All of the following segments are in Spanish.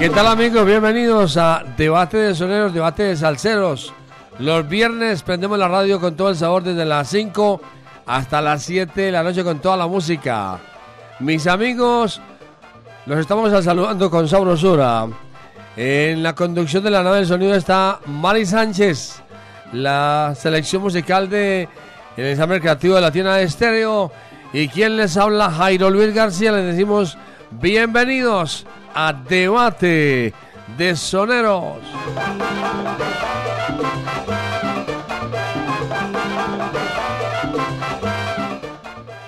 ¿Qué tal amigos? Bienvenidos a Debate de Soneros, Debate de Salseros. Los viernes prendemos la radio con todo el sabor desde las 5 hasta las 7 de la noche con toda la música. Mis amigos, los estamos saludando con sabrosura. En la conducción de la nave del sonido está Mari Sánchez, la selección musical de el ensamble creativo de la tienda de estéreo. Y quien les habla, Jairo Luis García, les decimos bienvenidos a Debate de Soneros.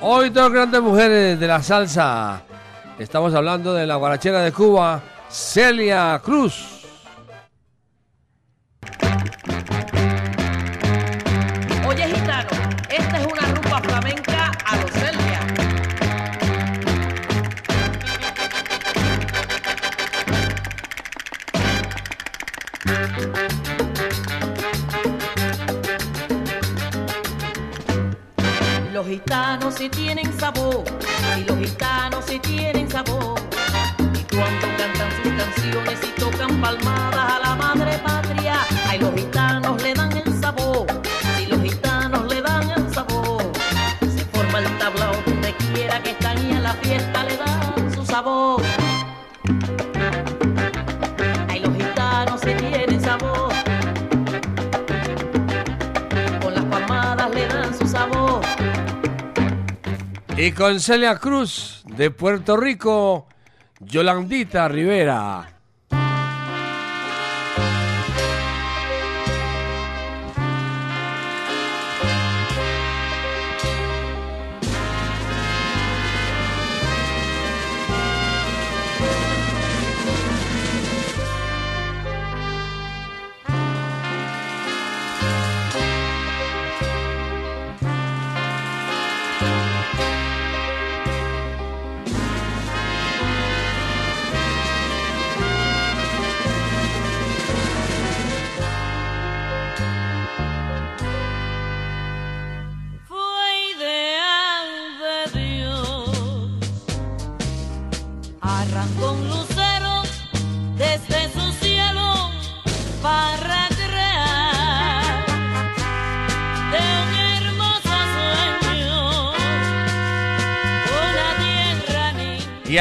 Hoy dos grandes mujeres de la salsa. Estamos hablando de la guarachera de Cuba, Celia Cruz. Gitanos sí tienen sabor, y los gitanos sí tienen sabor. Y cuando cantan sus canciones y tocan palmadas a la madre patria, Y con Celia Cruz de Puerto Rico, Yolandita Rivera.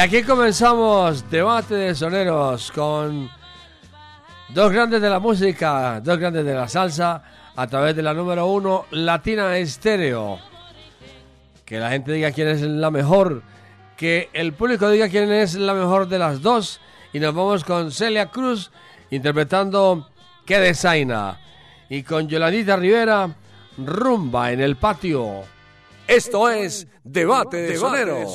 Aquí comenzamos Debate de Soneros con dos grandes de la música, dos grandes de la salsa, a través de la número uno, Latina Estéreo. Que la gente diga quién es la mejor, que el público diga quién es la mejor de las dos. Y nos vamos con Celia Cruz interpretando Que Desaina. Y con Yolandita Rivera, Rumba en el patio. Esto es Debate de Soneros.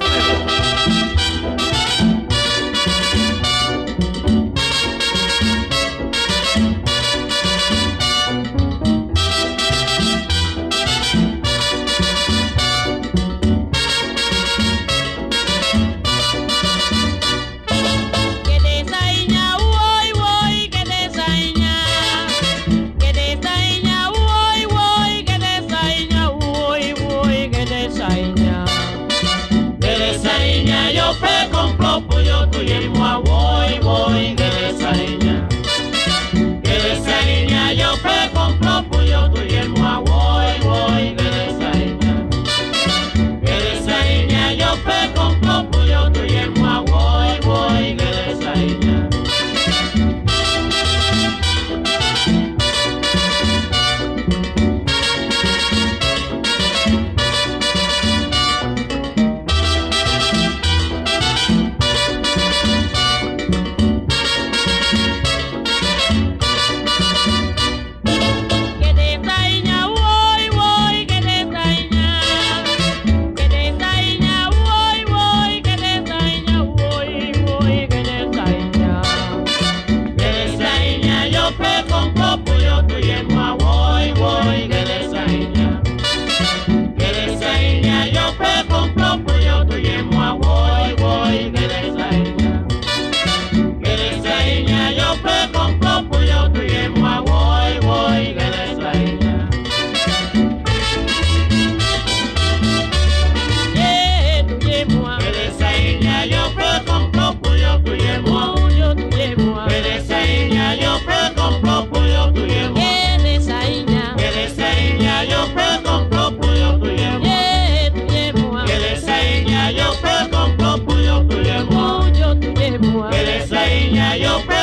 niña yo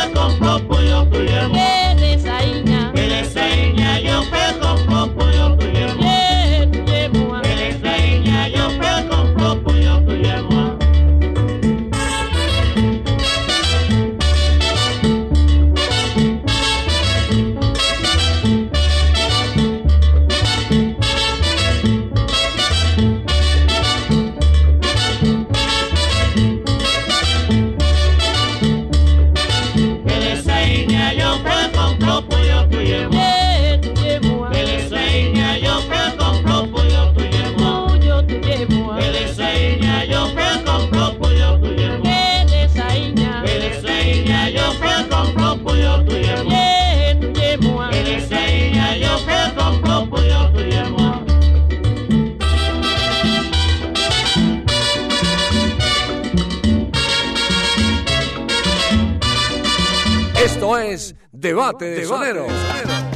Debate, de sonero. De sonero.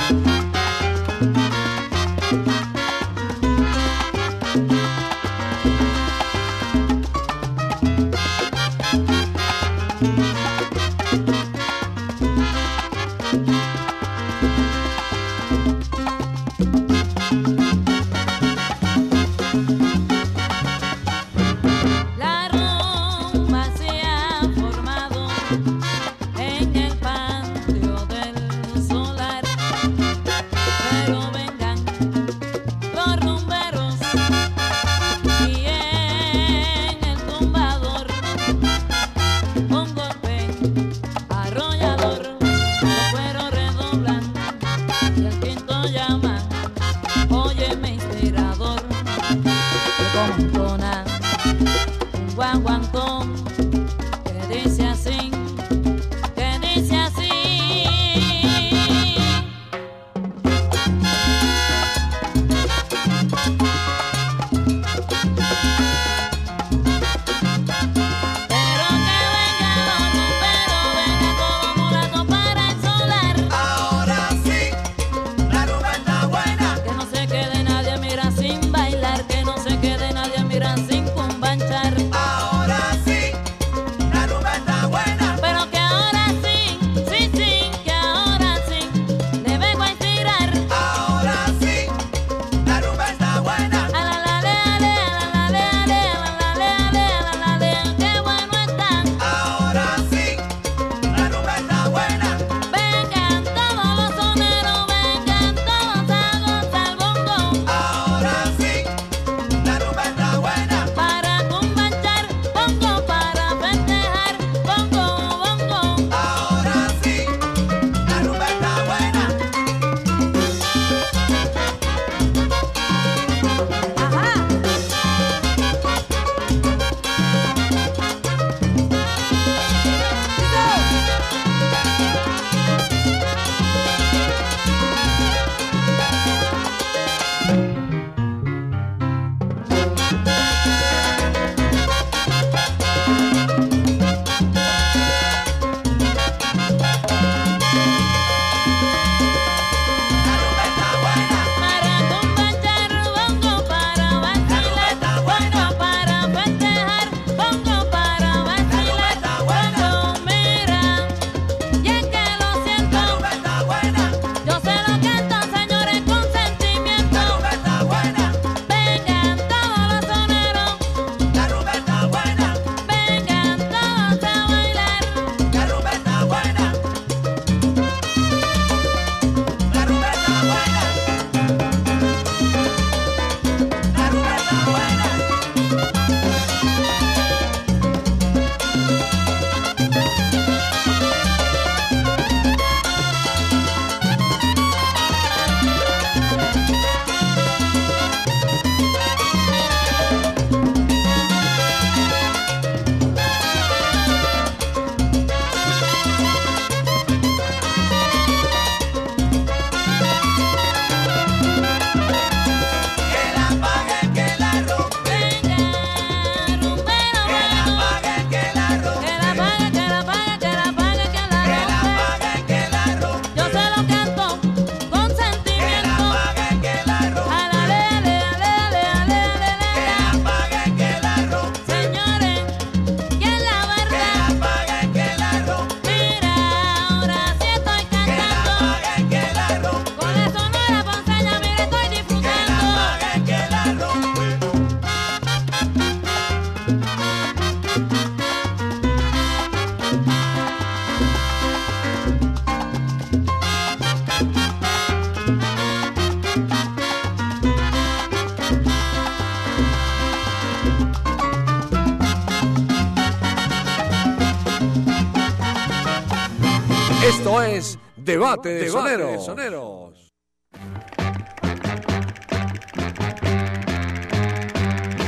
Debate, de, soneros. soneros.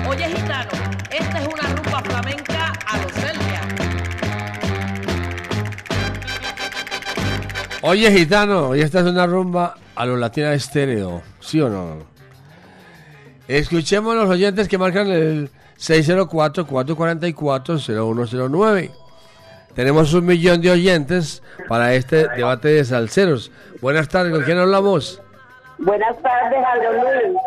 Oye, gitano, esta es una rumba flamenca a los Celia. Oye, gitano, y esta es una rumba a los Latina Estéreo, ¿sí o no? Escuchemos los oyentes que marcan el 604-444-0109 tenemos un millón de oyentes para este debate de salseros. Buenas tardes, ¿con quién hablamos? Buenas tardes, Aldo Luis.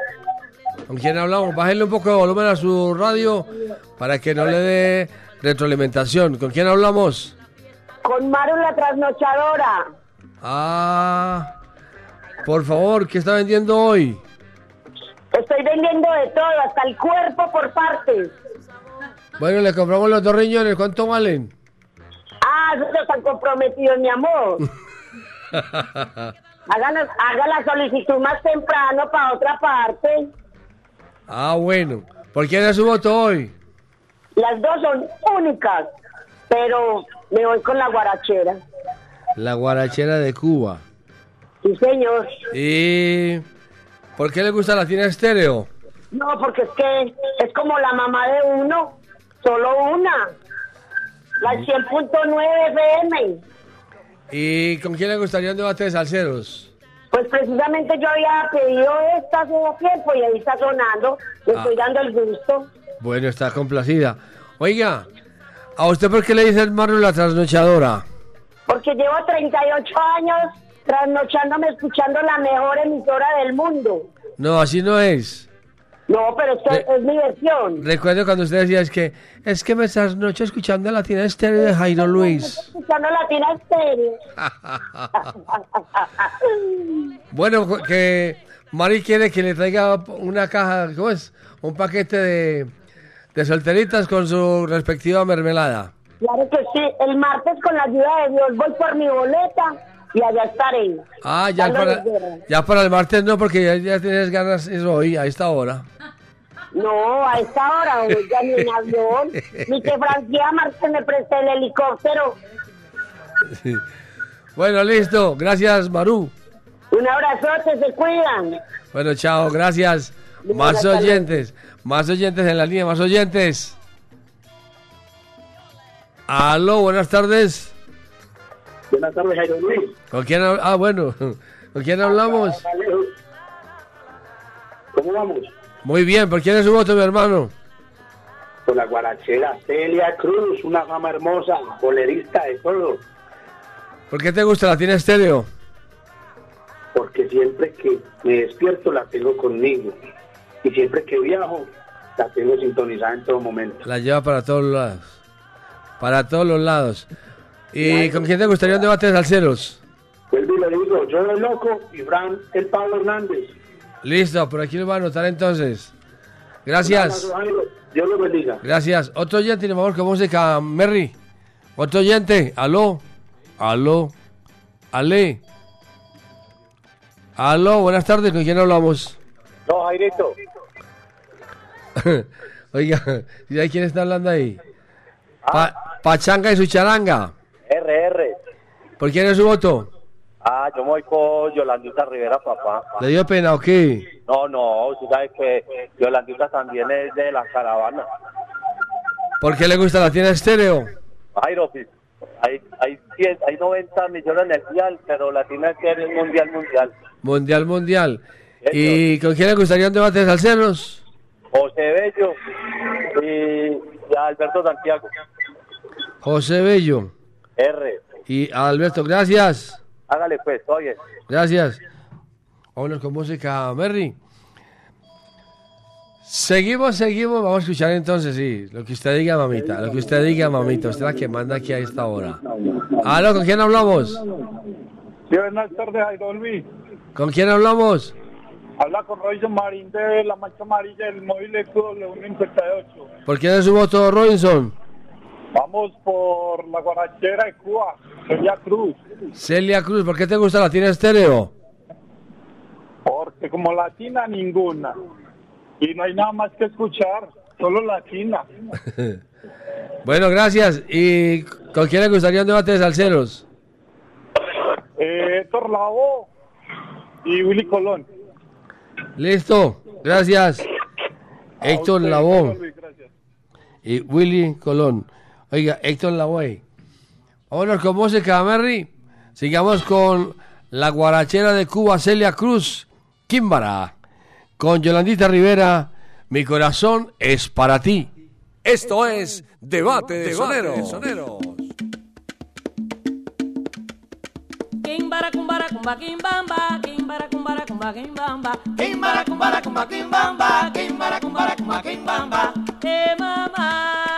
¿Con quién hablamos? Bájenle un poco de volumen a su radio para que no le dé retroalimentación. ¿Con quién hablamos? Con Maru la trasnochadora. Ah, por favor, ¿qué está vendiendo hoy? Estoy vendiendo de todo, hasta el cuerpo por partes. Bueno, le compramos los dos riñones, ¿cuánto valen? Ah, no están comprometidos, mi amor. Hagan, haga la solicitud más temprano para otra parte. Ah, bueno. ¿Por quién es su voto hoy? Las dos son únicas, pero me voy con la guarachera. La guarachera de Cuba. Sí, señor. ¿Y por qué le gusta la tiene estéreo? No, porque es que es como la mamá de uno, solo una. La 100.9 FM. ¿Y con quién le gustaría un debate de salseros? Pues precisamente yo había pedido esta hace tiempo y ahí está sonando. Le Ah. estoy dando el gusto. Bueno, está complacida. Oiga, ¿a usted por qué le dice el Maru la trasnochadora? Porque llevo 38 años trasnochándome escuchando la mejor emisora del mundo. No, así no es. No, pero es que Re- es mi versión. Recuerdo cuando usted decía, es que es que me trasnocho escuchando la tiene estéreo de Jairo Luis. Escuchando Latina Estéreo. Bueno, que Mari quiere que le traiga una caja, ¿cómo es? Un paquete de, de solteritas con su respectiva mermelada. Claro que sí. El martes, con la ayuda de Dios, voy por mi boleta y allá estaré. Ah, ya para, ya para el martes no, porque ya, ya tienes ganas eso hoy, a esta hora. No, a esta hora, oiga, ni en avión. Ni que Francia Marte me preste el helicóptero. Bueno, listo. Gracias, Maru. Un abrazote, se cuidan. Bueno, chao, gracias. Más oyentes, más oyentes en la línea, más oyentes. Aló, buenas tardes. Buenas tardes, Jairo Luis. ¿Con quién Ah, bueno. ¿Con quién hablamos? ¿Cómo vamos? Muy bien, ¿por quién es su voto, mi hermano? Con la guarachera Celia Cruz, una fama hermosa, bolerista de todo. ¿Por qué te gusta la tiene estéreo? Porque siempre que me despierto la tengo conmigo. Y siempre que viajo, la tengo sintonizada en todo momento. La lleva para todos lados. Para todos los lados. ¿Y con quién te gustaría un debate de salseros? Y le digo, yo el loco y Fran el Pablo Hernández. Listo, por aquí lo va a anotar entonces. Gracias. Dios lo bendiga. Gracias. Otro oyente, por favor, con música, Merry. Otro oyente, aló, aló, ale. Aló, buenas tardes, ¿con quién hablamos? No, Jairito. Oiga, ¿y quién está hablando ahí? Pa- Pachanga y su charanga. ¿Por quién es su voto? Ah, yo me voy con Yolandita Rivera, papá. ¿Le dio pena o qué? No, no, tú sabes que Yolandita también es de la caravana. ¿Por qué le gusta la tienda estéreo? Pues, hay, hay, 100, hay 90 millones en el mundial, pero Latina es mundial, mundial. Mundial, mundial. ¿Y con quién le gustaría un debate de salseros? José Bello y, y Alberto Santiago. José Bello R. y Alberto, gracias. Hágale pues, oye. Gracias. Vámonos con música, Merry. Seguimos, seguimos. Vamos a escuchar entonces, sí. Lo que usted diga, mamita. Lo que usted diga, mamita. Usted es la que manda aquí a esta hora. Aló, ¿con quién hablamos? Sí, buenas tardes, Jairo Luis. ¿Con quién hablamos? Habla con Robinson Marín de la Mancha Amarilla del móvil W158. ¿Por quién es su voto, Robinson? Vamos por la guarachera de Cuba, Celia Cruz. Celia Cruz, ¿por qué te gusta la tiene estéreo? Porque como latina, ninguna. Y no hay nada más que escuchar, solo latina. Bueno, gracias. ¿Y con quién le gustaría un debate de salseros? Eh, Héctor Lavoe y Willy Colón. Listo, gracias. Héctor A gracias. y Willy Colón. Oiga, Héctor Lavoe. Vámonos con música, Merry. Sigamos con la guarachera de Cuba, Celia Cruz, Quimbara. Con Yolandita Rivera, Mi corazón es para ti. Esto es Debate de, Soneros. Kimbara kumbara kumba kimbamba, kimbara kumbara kumba kimbamba, kimbara kumbara kumba kimbamba, kimbara kumbara kumba kimbamba. Hey mama.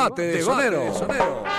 Debate de Sonero.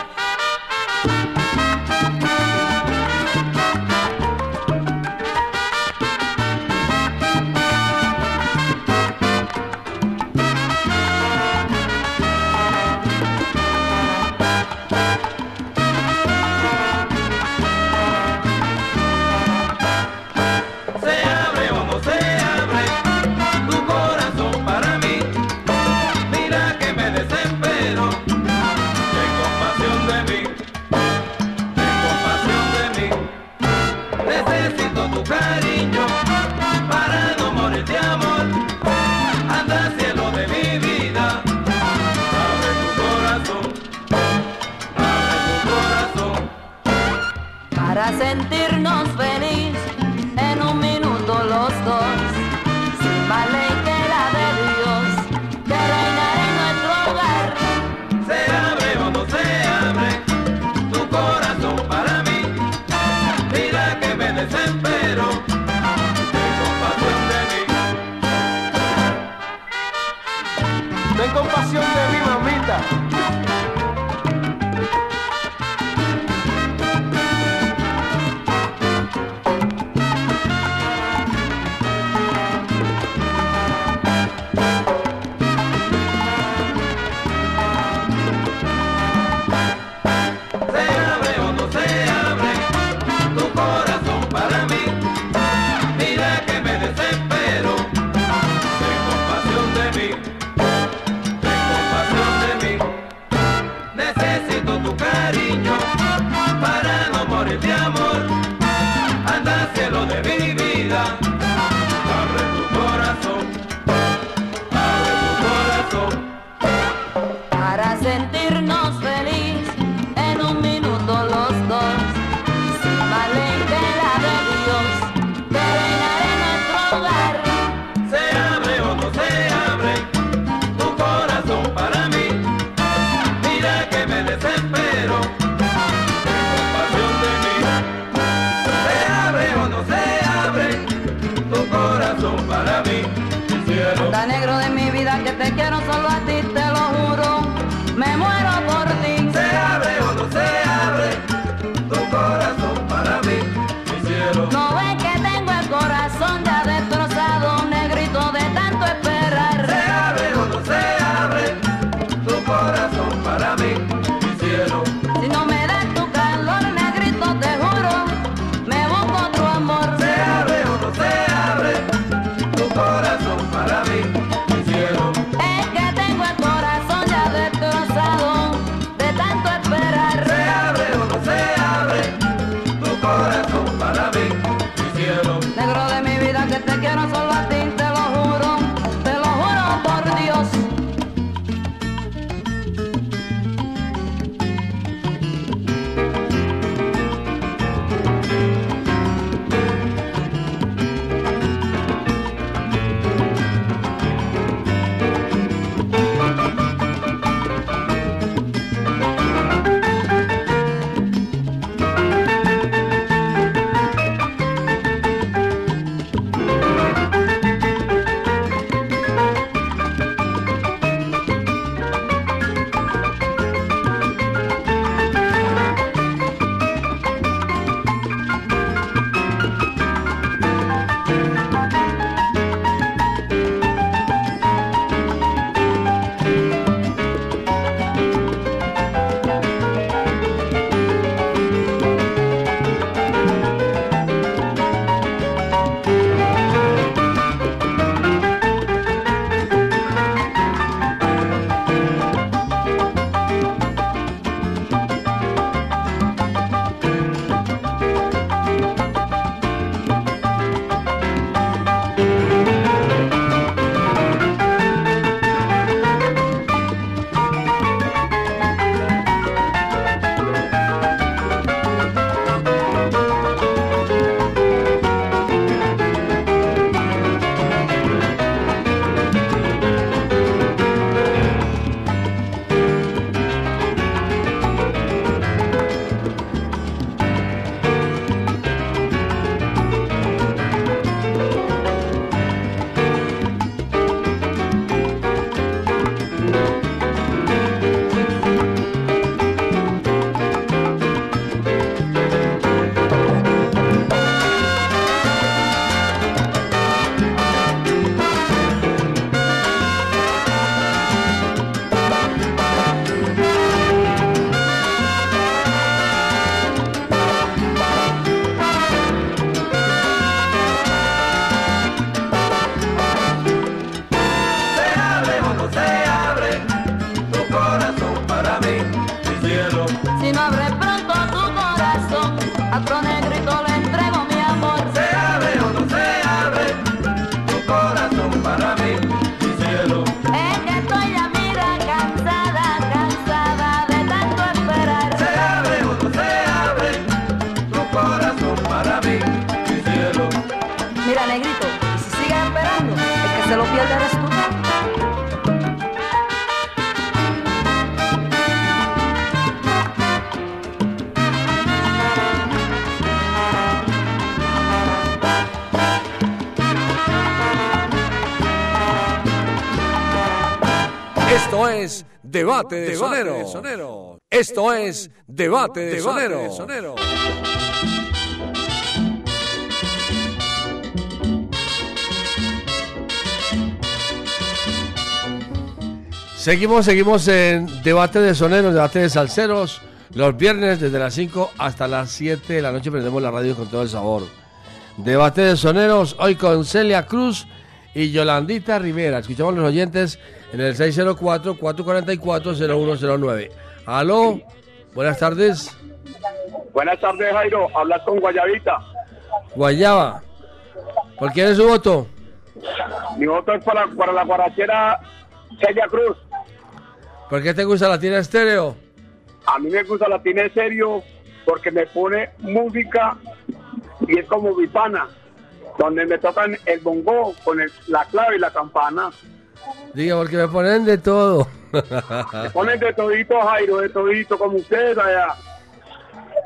Es Debate de Sonero. Esto es Debate de Sonero. Seguimos, seguimos en debate de soneros, debate de salseros. Los viernes desde las 5 hasta las 7 de la noche prendemos la radio con todo el sabor. Debate de soneros hoy con Celia Cruz y Yolandita Rivera. Escuchamos a los oyentes en el 604-444-0109. Aló, buenas tardes. Buenas tardes, Jairo. Hablas con Guayabita. Guayaba. ¿Por quién es su voto? Mi voto es para, para la guarachera Celia Cruz. ¿Por qué te gusta la tienda estéreo? A mí me gusta la tiene serio porque me pone música y es como mi pana, donde me tocan el bongo con el- la clave y la campana. Diga, porque me ponen de todo. Me ponen de todito, Jairo, de todito, como ustedes allá.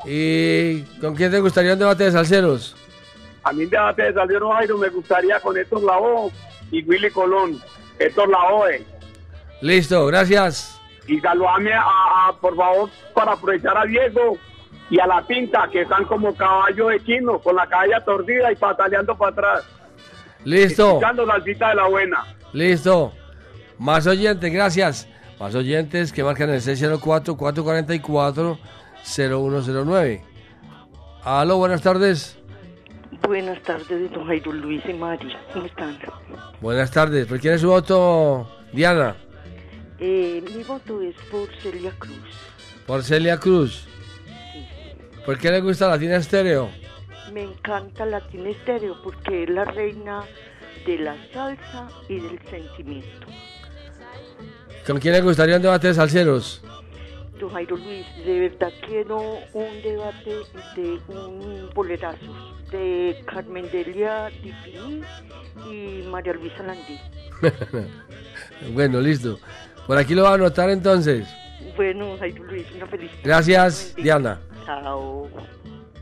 ¿Y con quién te gustaría un debate de salseros? A mí de de salieron Jairo me gustaría con Héctor Lavoe y Willy Colón. Héctor Lavoe. Listo, gracias. Y saludame a, a, por favor, para aprovechar a Diego y a la pinta, que están como caballo de quino, con la cabella tordida y pataleando para atrás. Listo, cita de la buena. listo. Más oyentes, gracias. Más oyentes que marcan el 604-444-0109. Aló, buenas tardes. Buenas tardes, don Jairo Luis y Mari. ¿Cómo están? Buenas tardes. ¿Por quién es su voto, Diana? Eh, mi voto es por Celia Cruz. Por Celia Cruz. ¿Por qué le gusta Latina Estéreo? Me encanta Latina Estéreo porque es la reina de la salsa y del sentimiento. ¿Con quién le gustaría un debate de salseros? Don Jairo Luis, de verdad quiero un debate de un bolerazo de Carmen Delia Dipini y María Luisa Landí. bueno, listo. Por aquí lo va a anotar entonces. Bueno, Jairo Luis, una feliz. Gracias, Diana. Chao.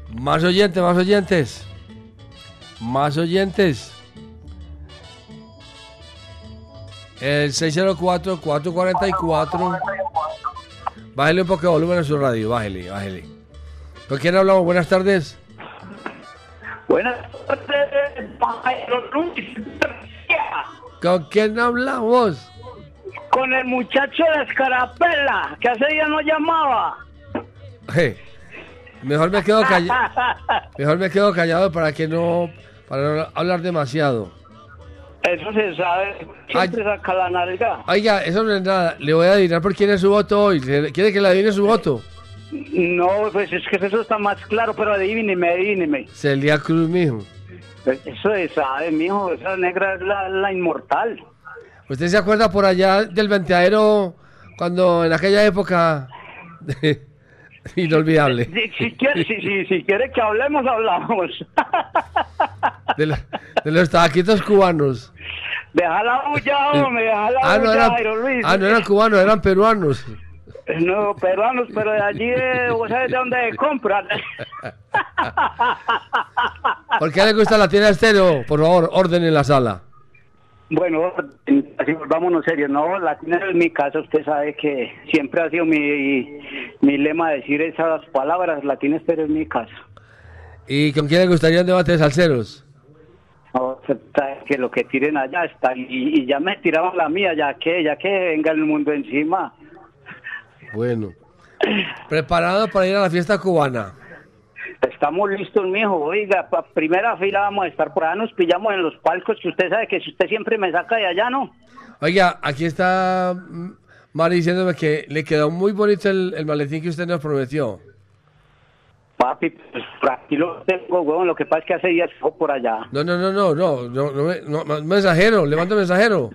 Más oyentes, más oyentes. Más oyentes. El 604-444. Bájele un poco de volumen a su radio, bájele, bájele. ¿Con quién hablamos? Buenas tardes. Buenas tardes. ¿Con quién hablamos? Con el muchacho de Escarapela, que hace día no llamaba. Je, Mejor me quedo callado. Mejor me quedo callado para que no. Para no hablar demasiado. Eso se sabe. Siempre saca la nalga. Oiga, eso no es nada. Le voy a adivinar por quién es su voto hoy. ¿Quiere que le adivine su voto? No, pues es que eso está más claro, pero adivíneme, adivíneme. Celia Cruz, mijo. Eso se sabe, mijo. Esa negra es la, la inmortal. ¿Usted se acuerda por allá del venteadero cuando en aquella época inolvidable Si, si quiere, si, si, si quiere que hablemos, hablamos. de, la- de los tabaquitos cubanos? Deja la bulla, hombre, deja la Ah, no bulla, eran, Jairo Luis. ah, no eran cubanos, eran peruanos. No, peruanos, pero de allí, de, ¿vos sabes de dónde compran? ¿Por qué le gusta la tienda estéreo? Por favor, orden en la sala. Bueno, así volvámonos serios, ¿no? Latina es mi casa, usted sabe que siempre ha sido mi, mi lema decir esas palabras, Latina Estéreo es mi casa. ¿Y con quién le gustaría un debate de salseros? No, que lo que tiren allá está, y, y ya me tiraban la mía, ya que, ya que venga el mundo encima. Bueno. ¿Preparado para ir a la fiesta cubana? Estamos listos, mijo. Oiga, pa primera fila vamos a estar por allá, nos pillamos en los palcos, que usted sabe que si usted siempre me saca de allá, ¿no? Oiga, aquí está mm, Mari diciéndome que le quedó muy bonito el, el maletín que usted nos prometió. Papi, pues aquí lo tengo, huevón, lo que pasa es que hace días fue por allá. No, no, no, no, no, no, no, no, mensajero, le mando mensajero.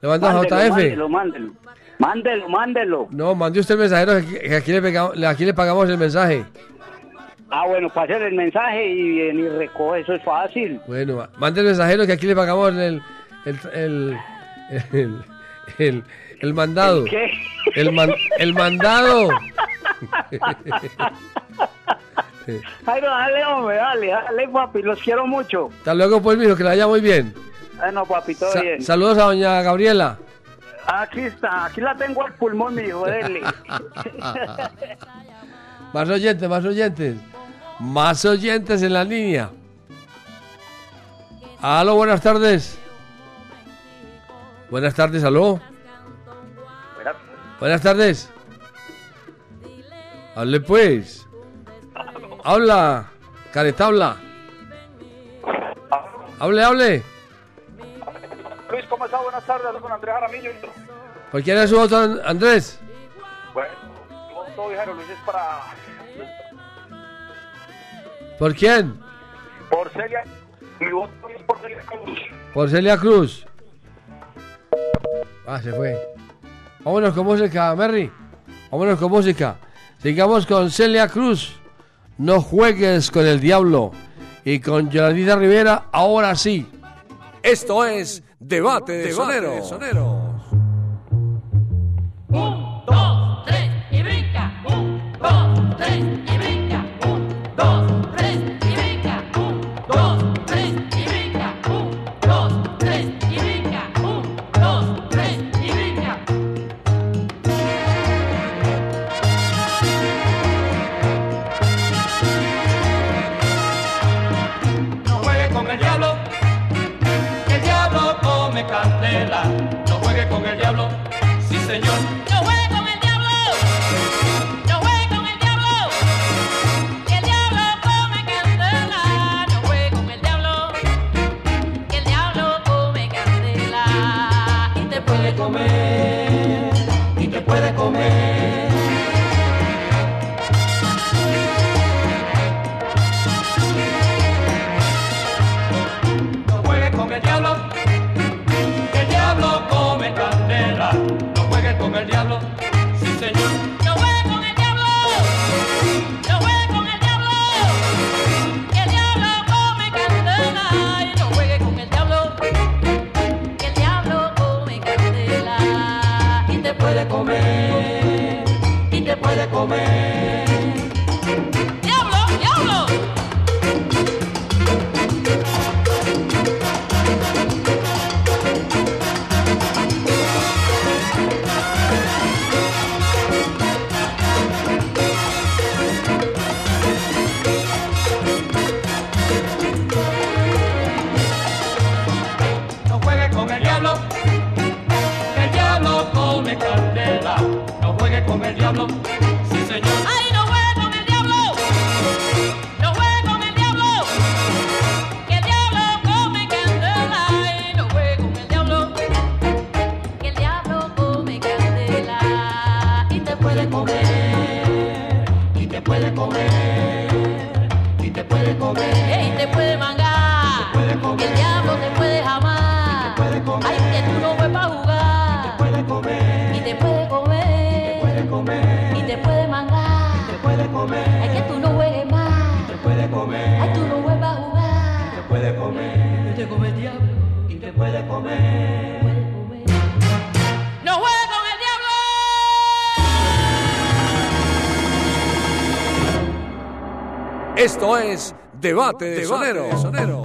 Le mando a Mándelo, JF. mándelo, mándelo. Mándelo, mándelo. No, mande usted el mensajero, que aquí le, pegamos, aquí le pagamos el mensaje. Ah, bueno, pase el mensaje y viene y recoge, eso es fácil. Bueno, mande el mensajero que aquí le pagamos el, el, el, el, el- el mandado. ¿El qué? El, man- el mandado. Jairo, dale, hombre, dale, dale, papi, los quiero mucho. Hasta luego, pues, mijo, que la vaya muy bien. Bueno, papi, todo Sa- bien. saludos a doña Gabriela. Aquí está, aquí la tengo al pulmón, mi hijo, dele. Más oyentes, más oyentes. Más oyentes en la línea. Aló, buenas tardes. Buenas tardes, aló. Buenas tardes. Hable pues. Habla. Caretabla. Hable, hable. Luis, ¿cómo está? Buenas tardes, hablo con Andrés Jaramillo. ¿Por quién es su voto, An- Andrés? Bueno, voto, Jairo Luis, es para... ¿Por quién? Por Celia. Mi voto es por Celia Cruz. Por Celia Cruz. Ah, se fue. Vámonos con música, Merry. Vámonos con música. Sigamos con Celia Cruz. No juegues con el diablo. Y con Yolandita Rivera, ahora sí. Esto es Debate de Soneros. Un, Puede comer. ¡No juegue con el diablo! Esto es Debate de Soneros.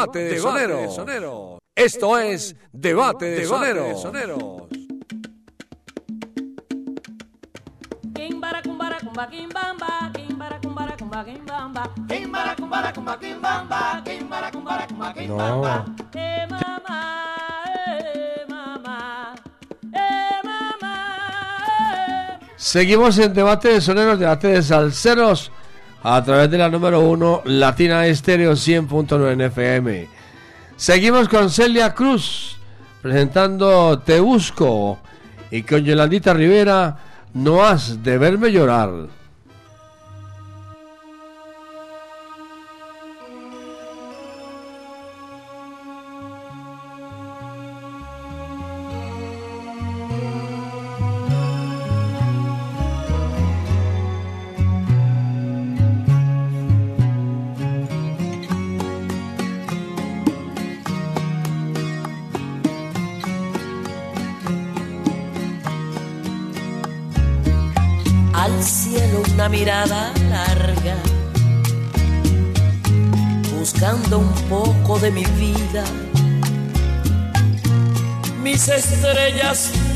Debate de Soneros. Esto es Debate de Soneros. Kumbara kumba kimbamba. Eh eh eh. Seguimos en debate de soneros, debate de salseros a través de la número 1 Latina Estéreo 100.9 en FM. Seguimos con Celia Cruz presentando Te Busco y con Yolandita Rivera No has de verme llorar.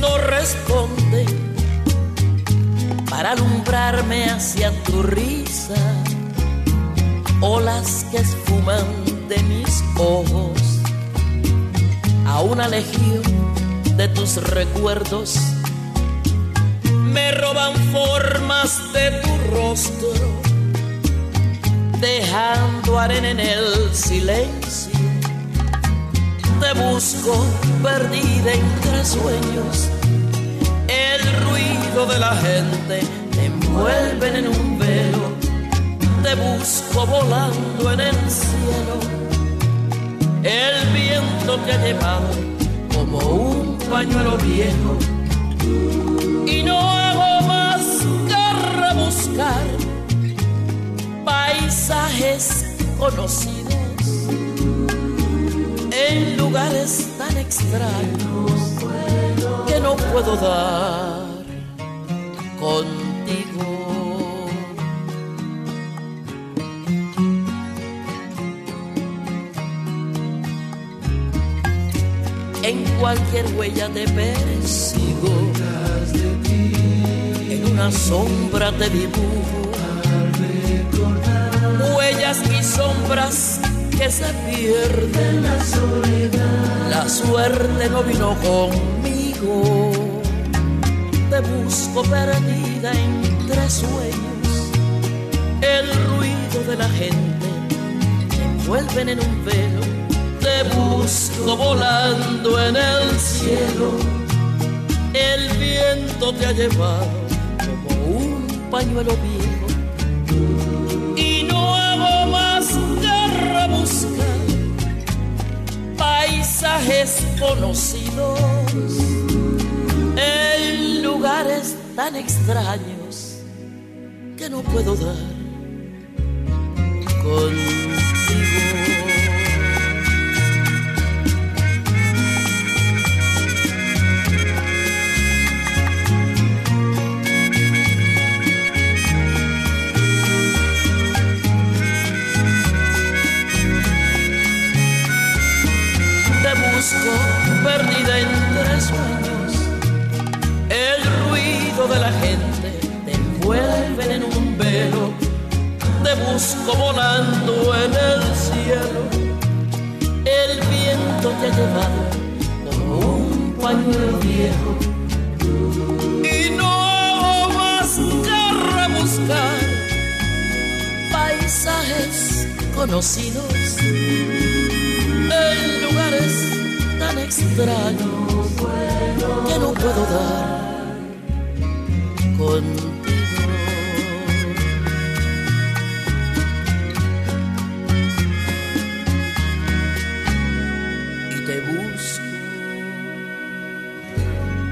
No responden para alumbrarme hacia tu risa. Olas que esfuman de mis ojos a una legión de tus recuerdos me roban formas de tu rostro, dejando arena en el silencio. Te busco perdida entre sueños, el ruido de la gente te envuelven en un velo. Te busco volando en el cielo, el viento te ha llevado como un pañuelo viejo. Y no hago más que rebuscar paisajes conocidos. En lugares tan extraños que no puedo dar contigo. En cualquier huella te persigo en una sombra te dibujo huellas y sombras que se pierden la soledad. La suerte no vino conmigo. Te busco perdida entre sueños. El ruido de la gente me envuelven en un velo. Te busco volando en el cielo. El viento te ha llevado como un pañuelo viejo paisajes en lugares tan extraños que no puedo dar contigo. Busco volando en el cielo. El viento te ha llevado como un pañuelo viejo. Y no más que rebuscar paisajes conocidos en lugares tan extraños que no puedo dar contigo.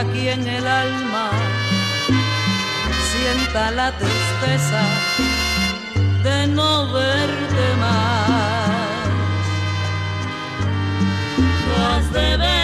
aquí en el alma sienta la tristeza de no verte más. Has de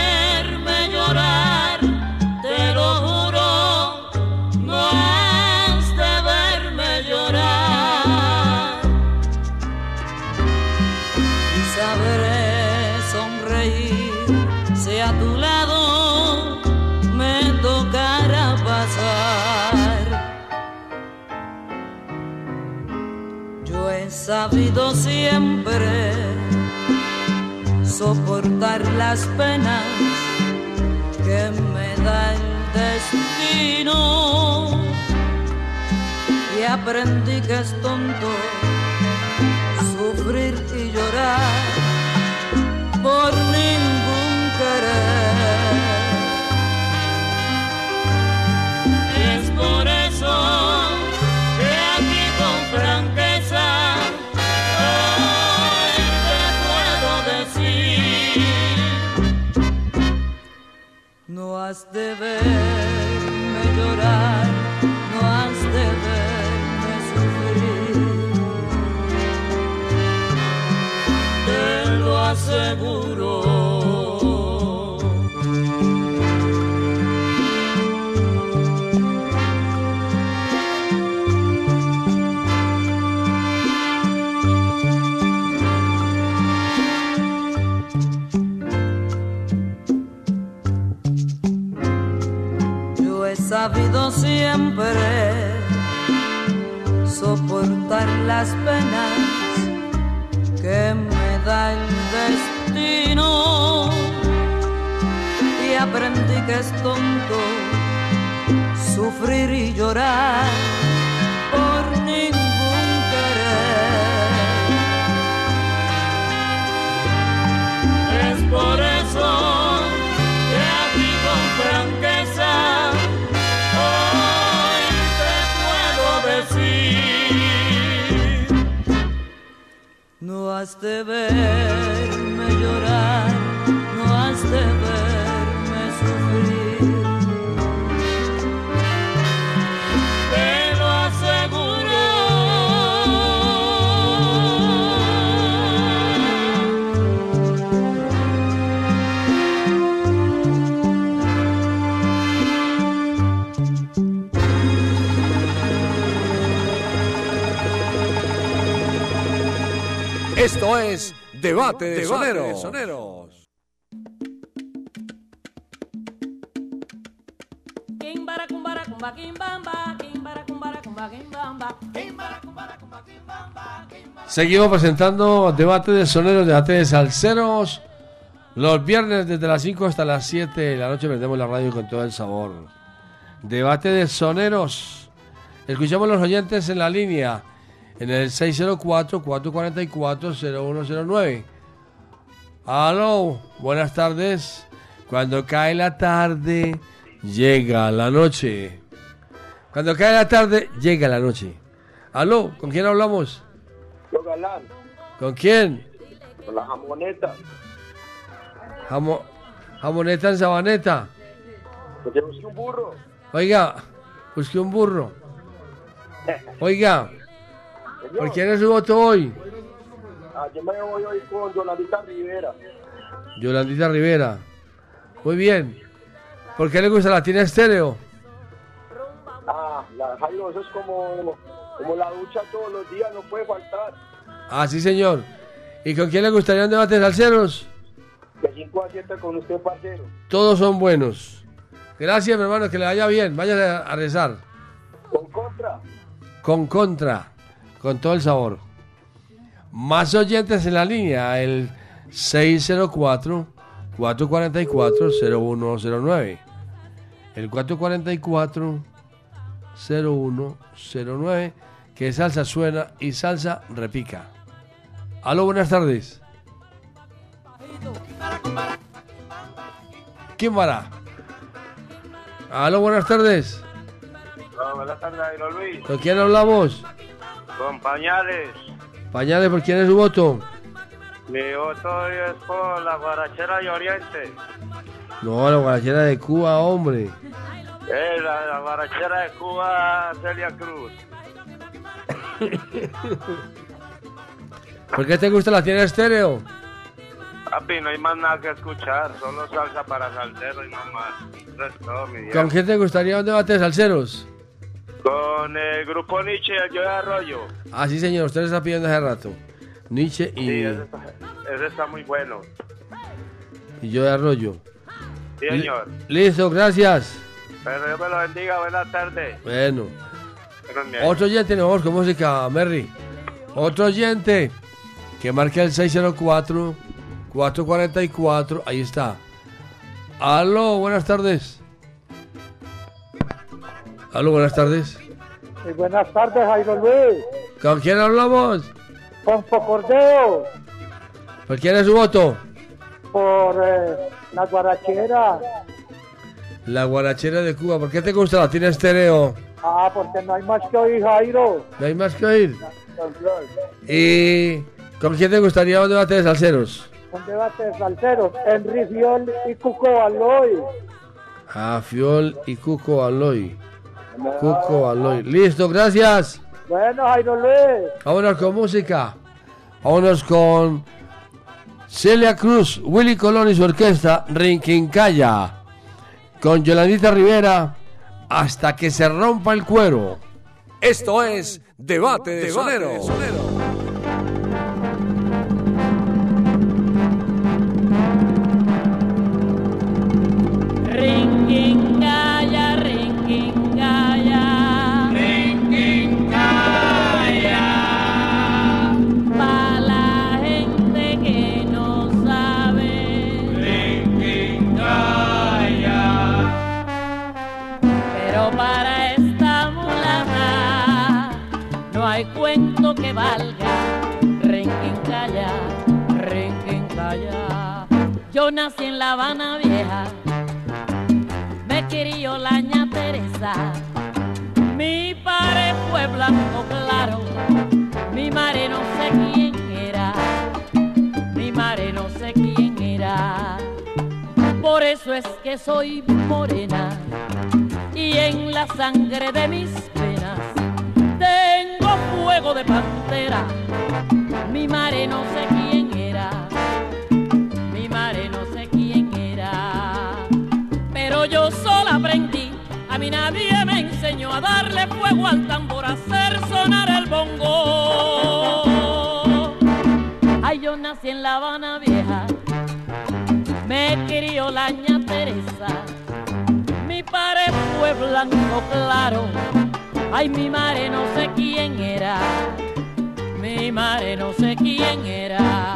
sabido siempre soportar las penas que me da el destino. Y aprendí que es tonto has de verme llorar, no has de verme sufrir. Te lo aseguro. Siempre soportar las penas que me da el destino y aprendí que es tonto sufrir y llorar por ningún querer. Es por eso has de verme llorar, no has de verme Esto es Debate de Soneros. Seguimos presentando debate de soneros, debate de salseros. Los viernes desde las 5 hasta las 7 de la noche prendemos la radio con todo el sabor. Debate de soneros. Escuchamos a los oyentes en la línea en el 604-444-0109. Aló, buenas tardes. Cuando cae la tarde, llega la noche. Cuando cae la tarde, llega la noche. Aló, ¿con quién hablamos? Yo galán, ¿Con quién? con la jamoneta. Jamo- jamoneta en sabaneta. Porque busqué un burro. Oiga, busqué un burro. Oiga, ¿por quién es su voto hoy? Ah, yo me voy hoy con Yolandita Rivera. Yolandita Rivera. Muy bien. ¿Por qué le gusta la tiene estéreo? Ah, la Jairo, eso es como, como la ducha todos los días, no puede faltar. Ah, sí, señor. ¿Y con quién le gustaría un debate de salseros? De 5 a 7 con usted, parcero. Todos son buenos. Gracias, mi hermano, que le vaya bien. Vaya a rezar. Con contra. Con contra. Con todo el sabor. Más oyentes en la línea. El 604-444-0109. El 444-0109. Que salsa suena y salsa repica. Aló, buenas tardes. ¿Quién vará? Aló, buenas tardes. Buenas tardes, Luis. ¿Con quién hablamos? Con pañales. Pañales, ¿por quién es su voto? Mi voto es por la guarachera de Oriente. No, la guarachera de Cuba, hombre. Eh, la, la guarachera de Cuba, Celia Cruz. ¿Por qué te gusta la tienda estéreo? Papi, no hay más nada que escuchar, solo salsa para salsero y no más. Es todo, mi. ¿Con quién te gustaría un debate de salseros? Con el grupo Nietzsche y de Arroyo. Ah, sí, señor, usted lo está pidiendo hace rato. Nietzsche y, Sí, ese está, ese está muy bueno. y yo de Arroyo. Sí, señor. Listo, gracias. Pero Dios me lo bendiga, buenas tardes. Bueno. Otro oyente, nos vamos con música, Merry. Otro oyente que marca el 604-444. Ahí está. Aló, buenas tardes. Aló, buenas tardes. Y buenas tardes, Jairo Luis. ¿Con quién hablamos? Con Focordeo, ¿Por quién es su voto? por eh, la guarachera. La guarachera de Cuba. ¿Por qué te gusta la tiene estéreo? Ah, porque no hay más que oír, Jairo. No hay más que oír. ¿Y con quién te gustaría un debate de salseros? Un debate de salseros. Henry Fiol y Cuco Aloy. A Fiol y Cuco Aloy. Cuco Aloy. Listo, gracias. Bueno, Jairo Luis. Vámonos con música. Vámonos con Celia Cruz, Willy Colón y su orquesta Rinquincaya. Con Yolandita Rivera, hasta que se rompa el cuero. Esto es Debate de Sonero. Rinquincaya, Yo nací en La Habana Vieja me crió la ña Teresa. Mi padre fue blanco claro, mi madre no sé quién era, mi madre no sé quién era. Por eso es que soy morena y en la sangre de mis venas tengo fuego de pantera. Mi madre no sé quién yo sola aprendí. A mí nadie me enseñó a darle fuego al tambor, a hacer sonar el bongo. Ay, yo nací en La Habana Vieja, me crió la ña Teresa. Mi padre fue blanco claro, ay, mi madre no sé quién era, mi madre no sé quién era.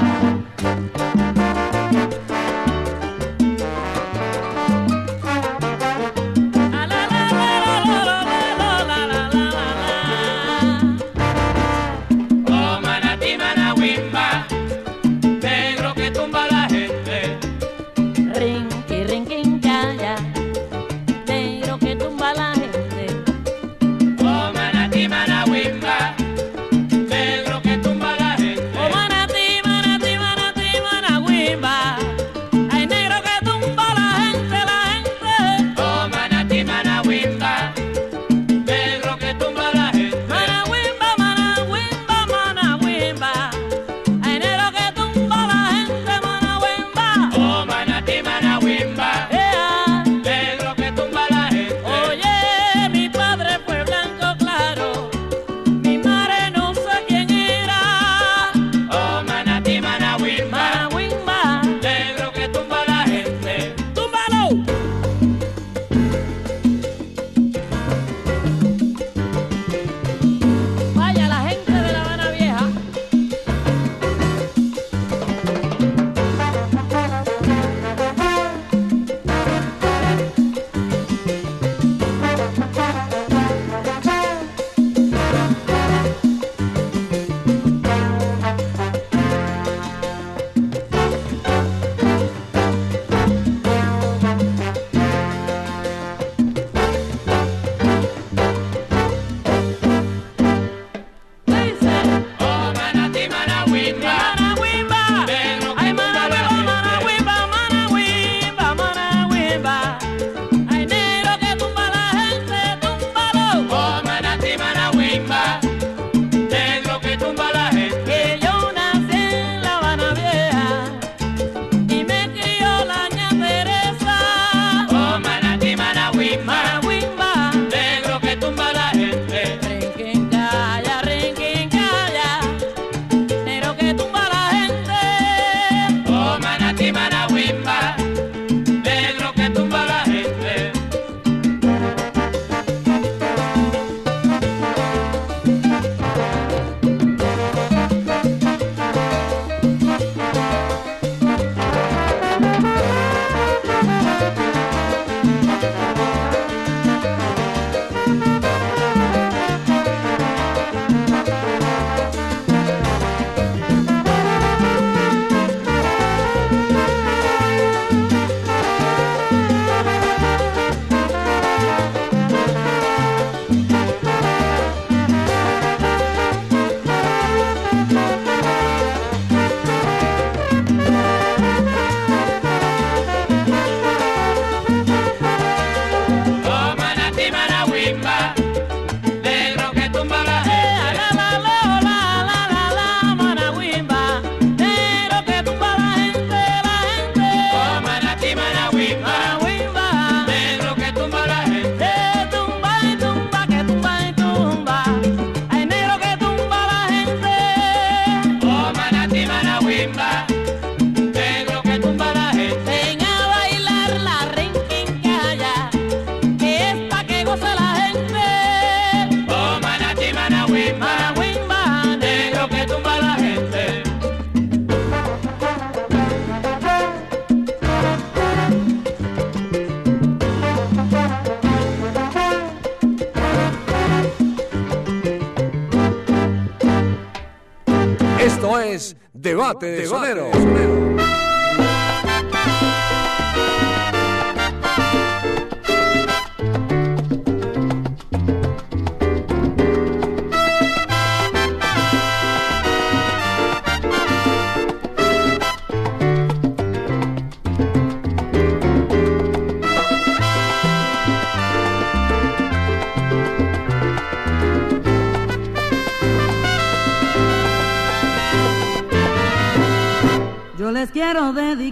Es Debate de Sonero.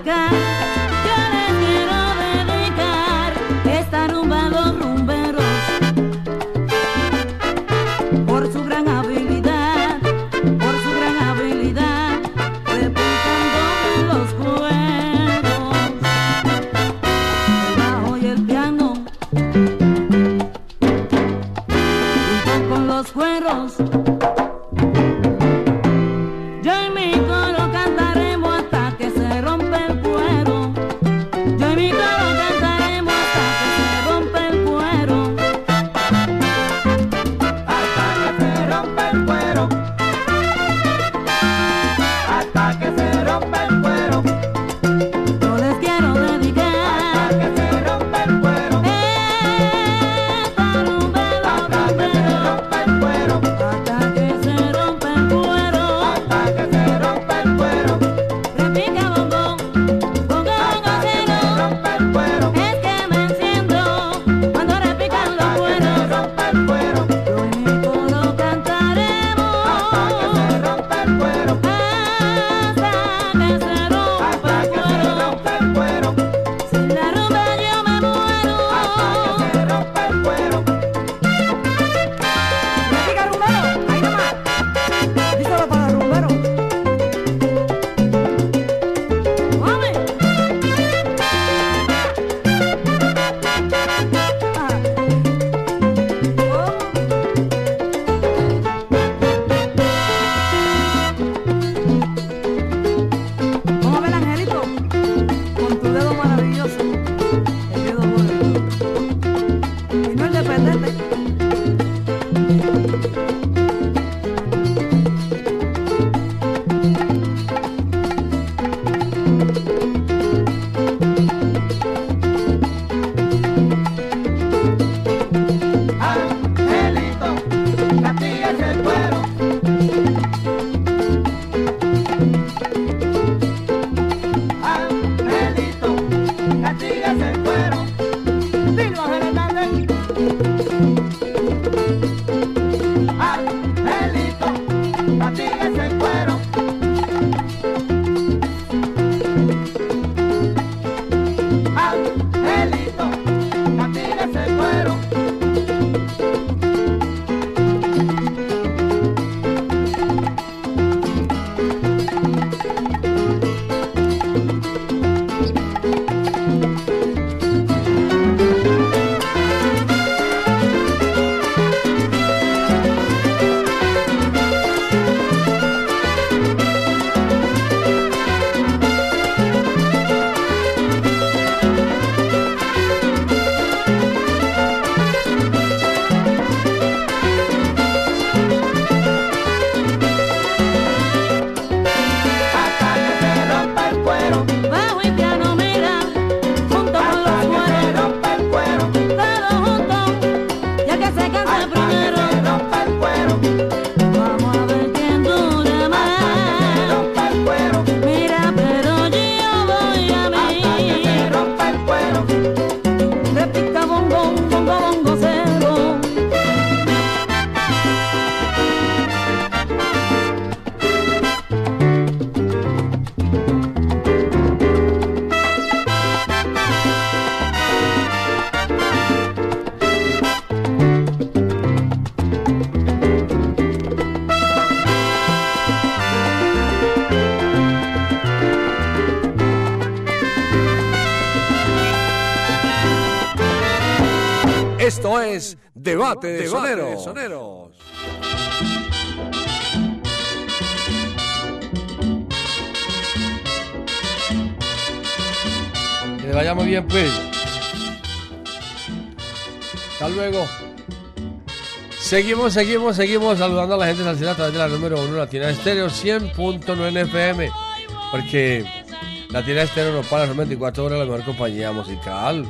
Quiero Seguimos, seguimos, seguimos saludando a la gente salsera a través de la número 1 Latina Estéreo 100.9 FM. Porque Latina Estéreo nos para las 24 horas la mejor compañía musical.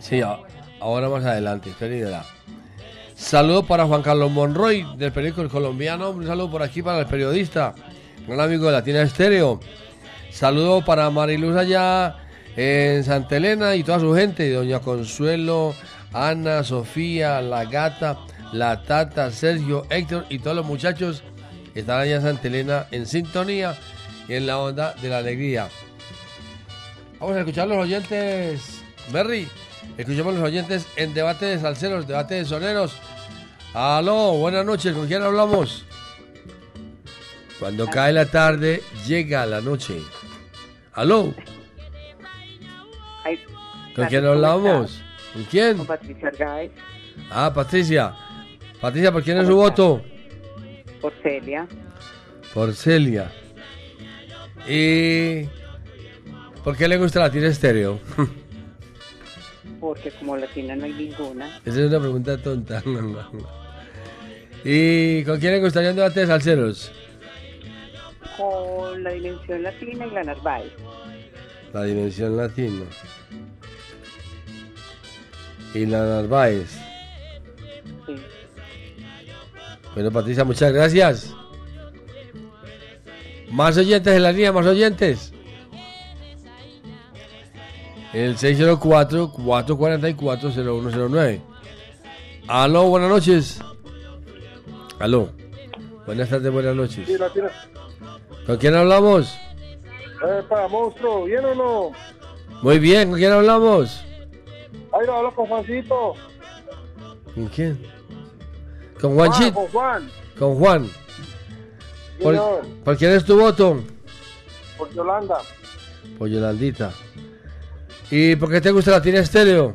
Sí, ahora más adelante, espera. Saludo para Juan Carlos Monroy del periódico El Colombiano. Un saludo por aquí para el periodista, un amigo de Latina Estéreo. Saludo para Mariluz allá en Santa Elena y toda su gente, doña Consuelo, Ana, Sofía, la gata, la tata, Sergio, Héctor y todos los muchachos que están allá en Santa Elena en sintonía y en la onda de la alegría. Vamos a escuchar los oyentes, Berry. Escuchemos los oyentes en debate de salseros, debate de soneros. Aló, buenas noches, ¿con quién hablamos? Cuando cae la tarde, llega la noche. Aló, ¿con quién ¿cómo hablamos? ¿Con quién? Con Patricia Argáez, Ah, Patricia. Patricia, ¿por quién es su voto? por Celia. Por Celia. ¿Y por qué le gusta la tira estéreo? porque como latina no hay ninguna. Esa es una pregunta tonta. ¿Y con quién le gustaría un debate de salseros? Con la dimensión latina y la Narváez. La dimensión latina. Y la Narváez. Sí. Bueno, Patricia, muchas gracias. Más oyentes en la línea, más oyentes. El 604-444-0109. Aló, buenas noches. Aló. Buenas tardes, buenas noches. Sí, la tienes. ¿Con quién hablamos? Epa, monstruo, ¿bien o no? Muy bien, ¿con quién hablamos? Ahí lo hablo con Juancito. ¿Con quién? Con Juan, Juanchito. con Juan. Con Juan. ¿Por, Señor. ¿por quién es tu voto? Por Yolanda. Por Yolandita. ¿Y por qué te gusta la tira estéreo?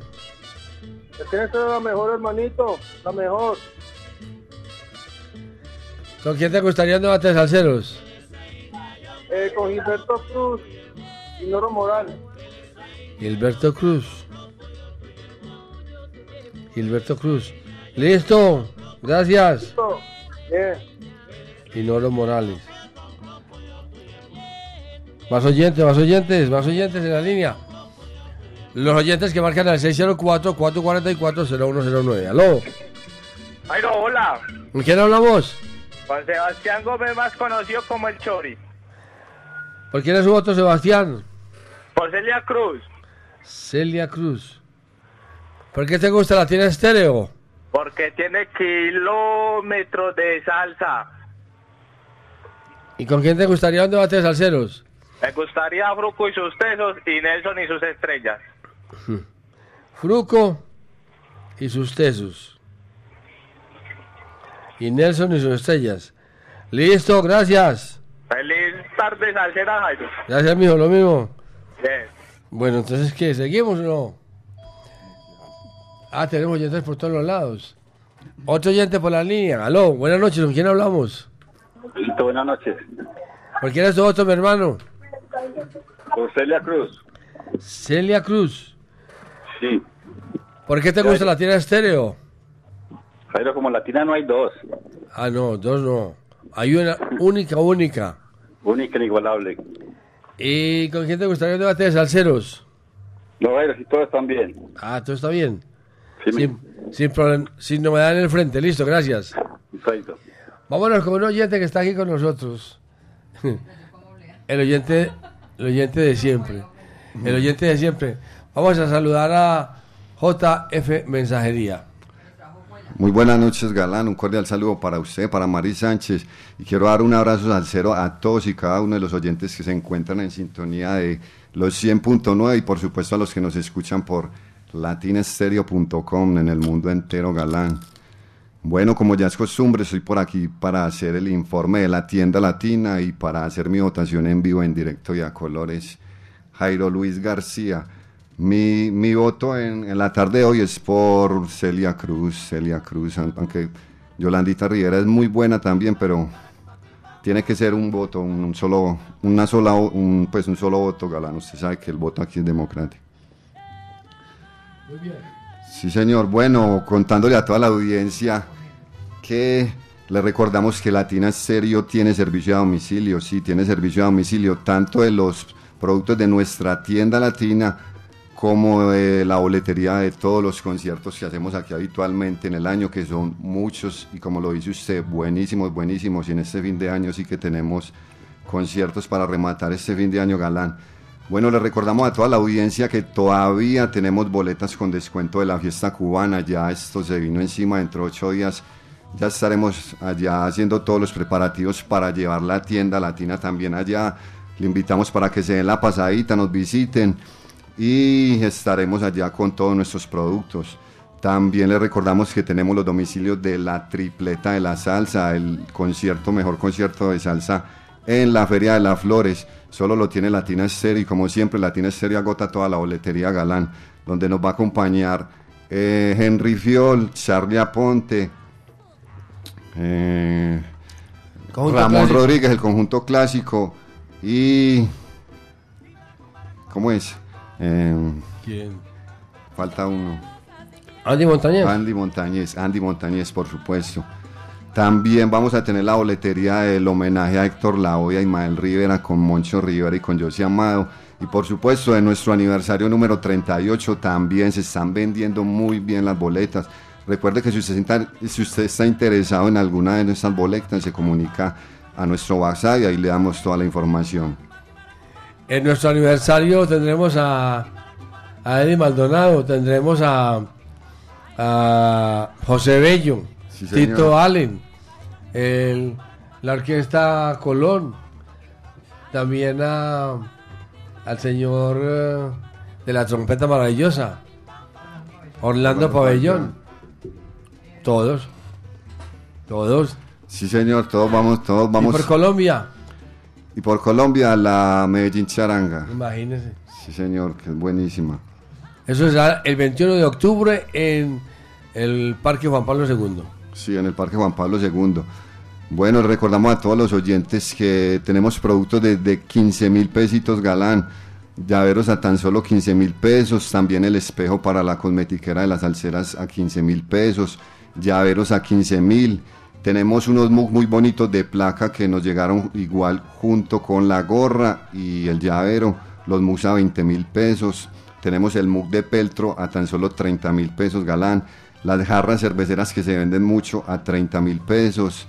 Es que esta es la mejor, hermanito. La mejor. ¿Con quién te gustaría un debate de salseros? Eh, con Gilberto Cruz y Noro Morales. Gilberto Cruz. Gilberto Cruz. Listo. Gracias. Y Noro Morales. Más oyentes, más oyentes, más oyentes en la línea. Los oyentes que marcan al 604-444-0109. Aló. Jairo, hola. ¿Con quién hablamos? Juan Sebastián Gómez, más conocido como el Chori. ¿Por quién es su voto, Sebastián? Por Celia Cruz. Celia Cruz. ¿Por qué te gusta la tira estéreo? Porque tiene kilómetros de salsa. ¿Y con quién te gustaría un debate de salseros? Me gustaría Fruco y sus tesos y Nelson y sus estrellas. Fruco y sus tesos. Y Nelson y sus estrellas. Listo, gracias. Feliz tarde salsera, Jairo. Gracias, mijo, lo mismo. Bien. Bueno, entonces, ¿qué? ¿Seguimos o no? Ah, tenemos oyentes por todos los lados. Otro oyente por la línea. Aló, buenas noches, ¿con quién hablamos? Listo, buenas noches. ¿Por quién es tu voto, mi hermano? Por Celia Cruz. Celia Cruz. Sí. ¿Por qué te gusta la tira estéreo? Jairo, como latina no hay dos. Ah, no, dos no. Hay una única, única. Única, inigualable. ¿Y con quién te gustaría debate de salseros? No, Jairo, si todos están bien. Ah, todo está bien. Sí, sin, sin, problem- sin novedad en el frente, listo, gracias. Perfecto. Vámonos con un oyente que está aquí con nosotros. El oyente, el oyente de siempre. El oyente de siempre. Vamos a saludar a JF Mensajería. Muy buenas noches, Galán. Un cordial saludo para usted, para Mari Sánchez. Y quiero dar un abrazo salsero a todos y cada uno de los oyentes que se encuentran en sintonía de los 100.9 y por supuesto a los que nos escuchan por latinestereo.com en el mundo entero, Galán. Bueno, como ya es costumbre, estoy por aquí para hacer el informe de la tienda latina y para hacer mi votación en vivo, en directo y a colores. Jairo Luis García. Mi, mi voto en, la tarde de hoy es por Celia Cruz, Celia Cruz, aun- aunque Yolandita Rivera es muy buena también, pero tiene que ser un voto, un, un solo, una sola, un, pues un solo voto, Galán. Usted sabe que el voto aquí es democrático. Sí, señor. Bueno, contándole a toda la audiencia que le recordamos que Latina Serio tiene servicio a domicilio. Sí, tiene servicio a domicilio tanto de los productos de nuestra tienda latina como de la boletería de todos los conciertos que hacemos aquí habitualmente en el año, que son muchos y como lo dice usted, buenísimos, buenísimos. Y en este fin de año sí que tenemos conciertos para rematar este fin de año galán. Bueno, le recordamos a toda la audiencia que todavía tenemos boletas con descuento de la fiesta cubana. Ya esto se vino encima dentro de ocho días. Ya estaremos allá haciendo todos los preparativos para llevar la tienda latina también allá. Le invitamos para que se den la pasadita, nos visiten y estaremos allá con todos nuestros productos. También le recordamos que tenemos los domicilios de la tripleta de la salsa, el concierto, mejor concierto de salsa en la Feria de las Flores. Solo lo tiene Latina Estéreo y como siempre Latina Estéreo agota toda la boletería galán, donde nos va a acompañar eh, Henry Fiol, Charlie Aponte, eh, Ramón clásico. Rodríguez, el conjunto clásico y... ¿Cómo es? Eh, ¿Quién? Falta uno. Andy Montañez. Andy Montañez, Andy Montañez, por supuesto. También vamos a tener la boletería del homenaje a Héctor Lavoe, a Ismael Rivera, con Moncho Rivera y con José Amado. Y por supuesto, de nuestro aniversario número 38 también se están vendiendo muy bien las boletas. Recuerde que si usted, está, si usted está interesado en alguna de nuestras boletas, se comunica a nuestro WhatsApp y ahí le damos toda la información. En nuestro aniversario tendremos a, a Eddie Maldonado, tendremos a, a José Bello, Sí. Tito Allen, el- la orquesta Colón, también a, al señor eh, de la trompeta maravillosa, Orlando Pabellón. Todos, todos. Sí, señor, todos vamos, todos vamos. Y por Colombia, Y por Colombia, la Medellín Charanga. imagínense. Sí, señor, que es buenísima. Eso será el 21 de octubre en el Parque Juan Pablo II. Sí, en el Parque Juan Pablo II. Bueno, recordamos a todos los oyentes que tenemos productos desde 15 mil pesitos galán, llaveros a tan solo 15 mil pesos, también el espejo para la cosmetiquera de las alceras a 15 mil pesos, llaveros a 15 mil. Tenemos unos mug muy bonitos de placa que nos llegaron igual junto con la gorra y el llavero, los mugs a 20 mil pesos. Tenemos el mug de peltro a tan solo 30 mil pesos galán. Las jarras cerveceras que se venden mucho a 30 mil pesos.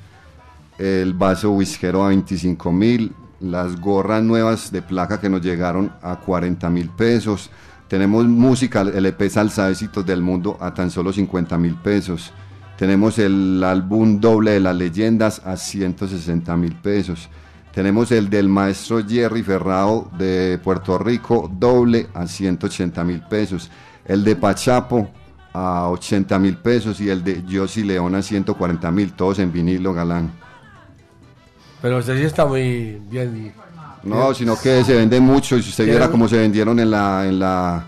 El vaso whiskero a 25 mil. Las gorras nuevas de placa que nos llegaron a 40 mil pesos. Tenemos música, LP Salsa Éxitos del Mundo a tan solo 50 mil pesos. Tenemos el álbum doble de las leyendas a 160 mil pesos. Tenemos el del maestro Jerry Ferrao de Puerto Rico doble a 180 mil pesos. El de Pachapo a 80 mil pesos y el de Yossi León a 140 mil, todos en vinilo galán. Pero usted sí está muy bien. No, sino que se vende mucho y si usted viera cómo se vendieron en la, en la,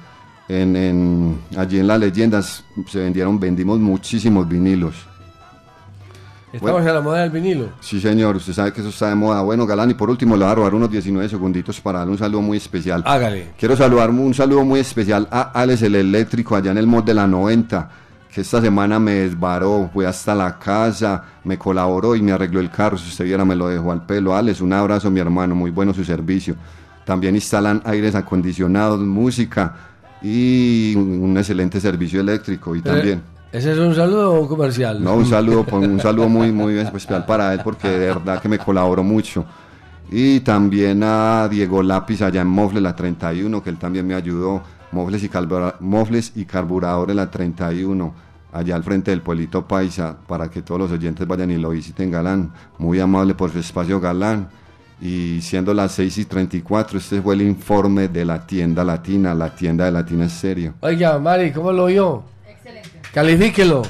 en, en- allí en las leyendas, se vendieron, vendimos muchísimos vinilos. Estamos Bueno. en la moda del vinilo. Sí, señor, usted sabe que eso está de moda. Bueno, Galán, y por último le voy a robar unos 19 segunditos para darle un saludo muy especial. Hágale. Quiero saludar un saludo muy especial a Alex el Eléctrico allá en el mod de la 90, que esta semana me desbaró, fue hasta la casa, me colaboró y me arregló el carro. Si usted viera, me lo dejó al pelo. Alex, un abrazo, mi hermano, muy bueno su servicio. También instalan aires acondicionados, música y un, un excelente servicio eléctrico. Y Pero, también. ¿Ese es un saludo comercial? No, un saludo, por- un saludo muy, muy especial para él porque de verdad que me colaboró mucho. Y también a Diego Lápiz allá en Mofles, la 31, que él también me ayudó. Mofles y, calbura- Mofles y Carburadores, la 31, allá al frente del Pueblito Paisa, para que todos los oyentes vayan y lo visiten, Galán. Muy amable por su espacio, Galán. Y siendo las 6 y 34, este fue el informe de la tienda latina, la tienda de Latina es serio. Oiga, Mari, ¿cómo lo oyó? Califíquelo.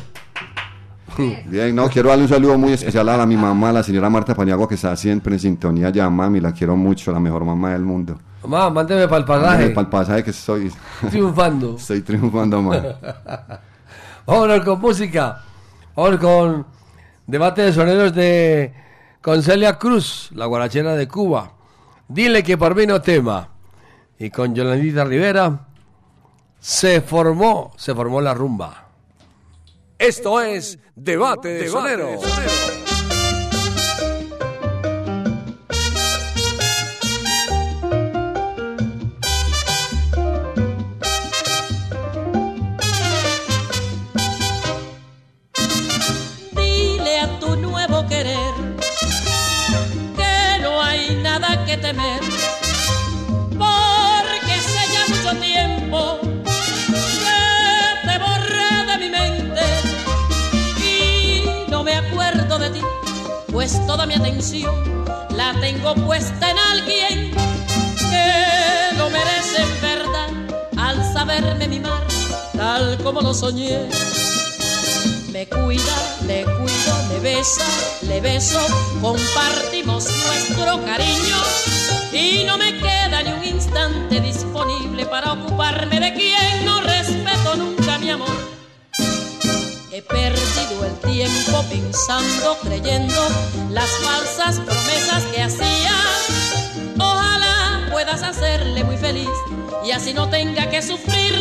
Bien, no, quiero darle un saludo muy especial a la mi mamá, la señora Marta Paniagua, que está siempre en sintonía ya, mami, la quiero mucho, la mejor mamá del mundo. Mamá, mándeme para el pasaje. Mándeme para el pasaje que estoy... Triunfando. estoy triunfando, mamá. Vámonos con música. Vámonos con debate de soneros de... Concelia Cruz, la guarachera de Cuba. Dile que por mí no tema. Y con Yolandita Rivera se formó, se formó la rumba. Esto es Debate de Soneros. compartimos nuestro cariño y no me queda ni un instante disponible para ocuparme de quien no respeto nunca mi amor. He perdido el tiempo pensando, creyendo las falsas promesas que hacías. Ojalá puedas hacerle muy feliz y así no tenga que sufrir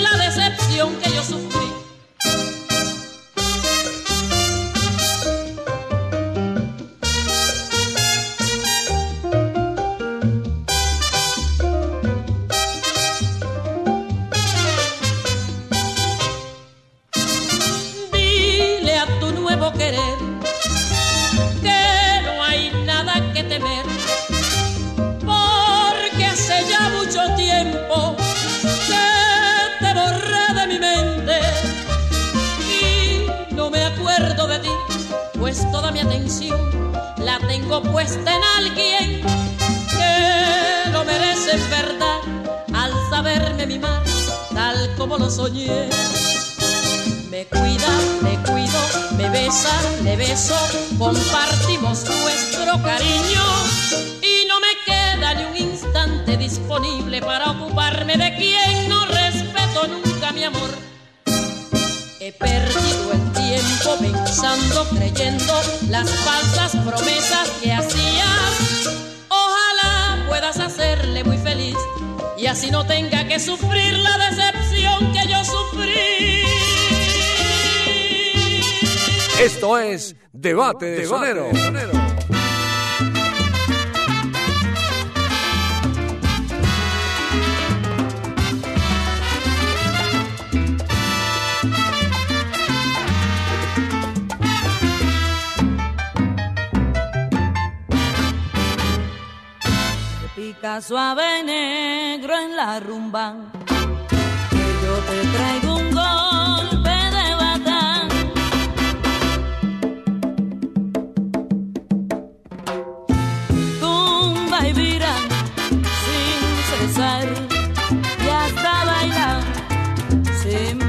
parte de Sonero. y hasta bailar. Se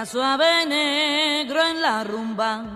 paso a negro en la rumba.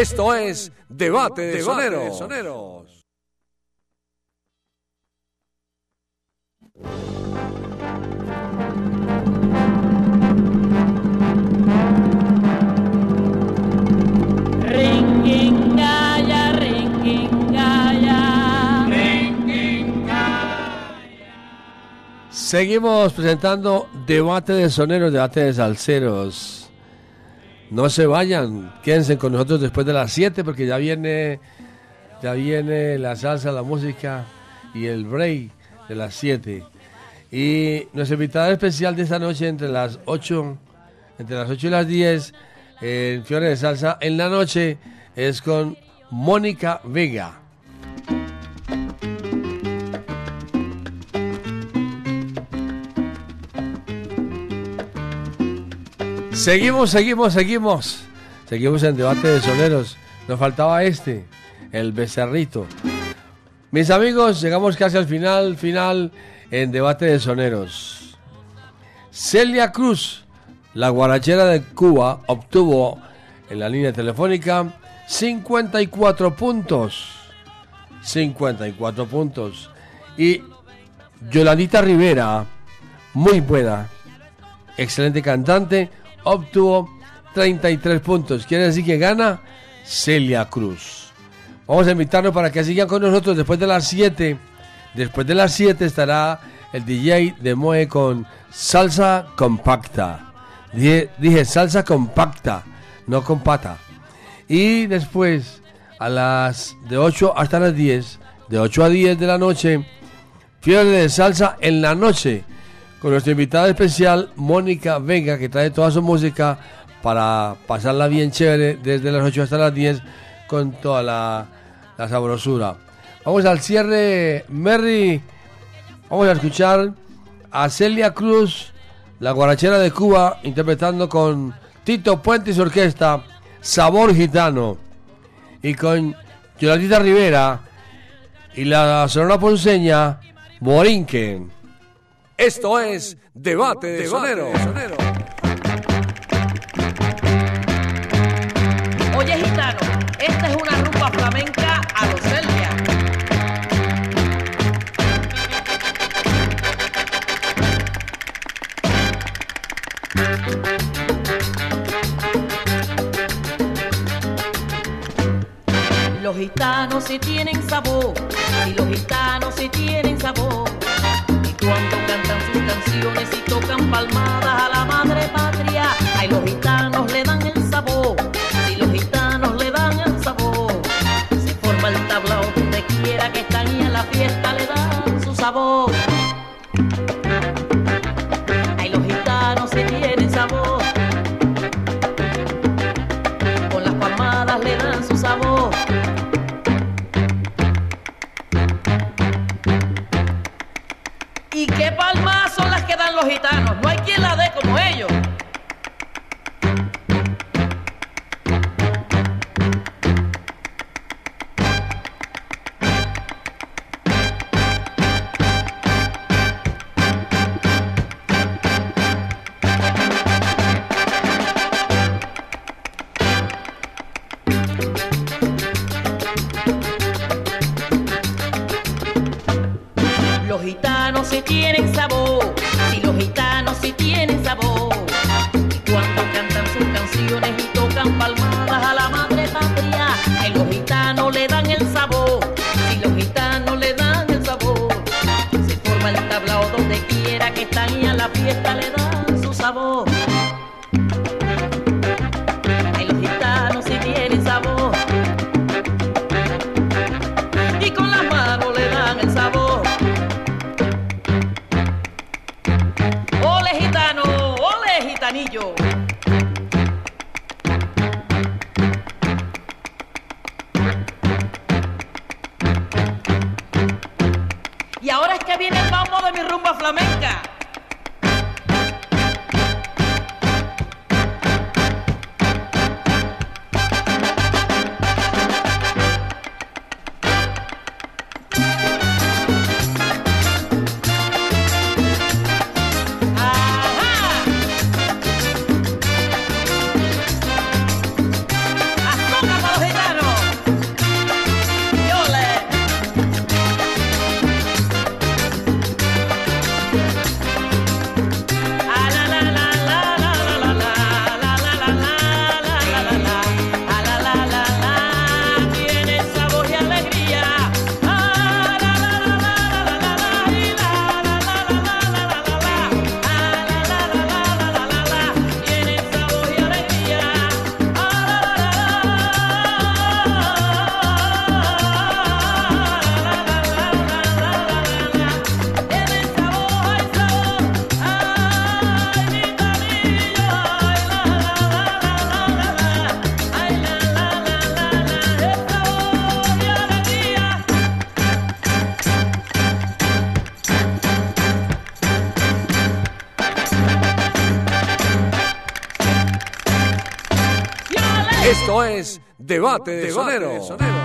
Esto es Debate de Soneros. Ringingaya, ringingaya. Seguimos presentando debate de soneros, debate de salseros. No se vayan, quédense con nosotros después de las 7 porque ya viene ya viene la salsa, la música y el break de las 7. Y nuestra invitada especial de esta noche entre las 8 entre las 8 y las 10 en Fiore de Salsa en la noche es con Mónica Vega. Seguimos, seguimos, seguimos. Seguimos en debate de soneros. Nos faltaba este, el becerrito. Mis amigos, llegamos casi al final, final en debate de soneros. Celia Cruz, la guarachera de Cuba, obtuvo en la línea telefónica 54 puntos. 54 puntos. Y Yolandita Rivera, muy buena, excelente cantante, obtuvo 33 puntos. Quiere decir que gana Celia Cruz. Vamos a invitarlos para que sigan con nosotros después de las 7. Después de las 7 estará el DJ de Moe con salsa compacta. Dije, dije salsa compacta, no compata. Y después, a las de 8 hasta las 10, de 8 a 10 de la noche, fiebre de salsa en la noche con nuestra invitada especial Mónica Vega que trae toda su música para pasarla bien chévere desde las 8 hasta las 10 con toda la, la sabrosura. Vamos al cierre, Merry. Vamos a escuchar a Celia Cruz, la guarachera de Cuba, interpretando con Tito Puente y su orquesta Sabor Gitano. Y con Yolandita Rivera y la sonora ponceña Borinquen. Esto es Debate de Soneros. Oye, gitano, esta es una rumba flamenca a los Celia. Los gitanos sí tienen sabor, y los gitanos sí tienen sabor. Canciones y tocan palmadas a la madre patria, ay, los gitanos le dan el sabor, es Debate de Sonero. Thank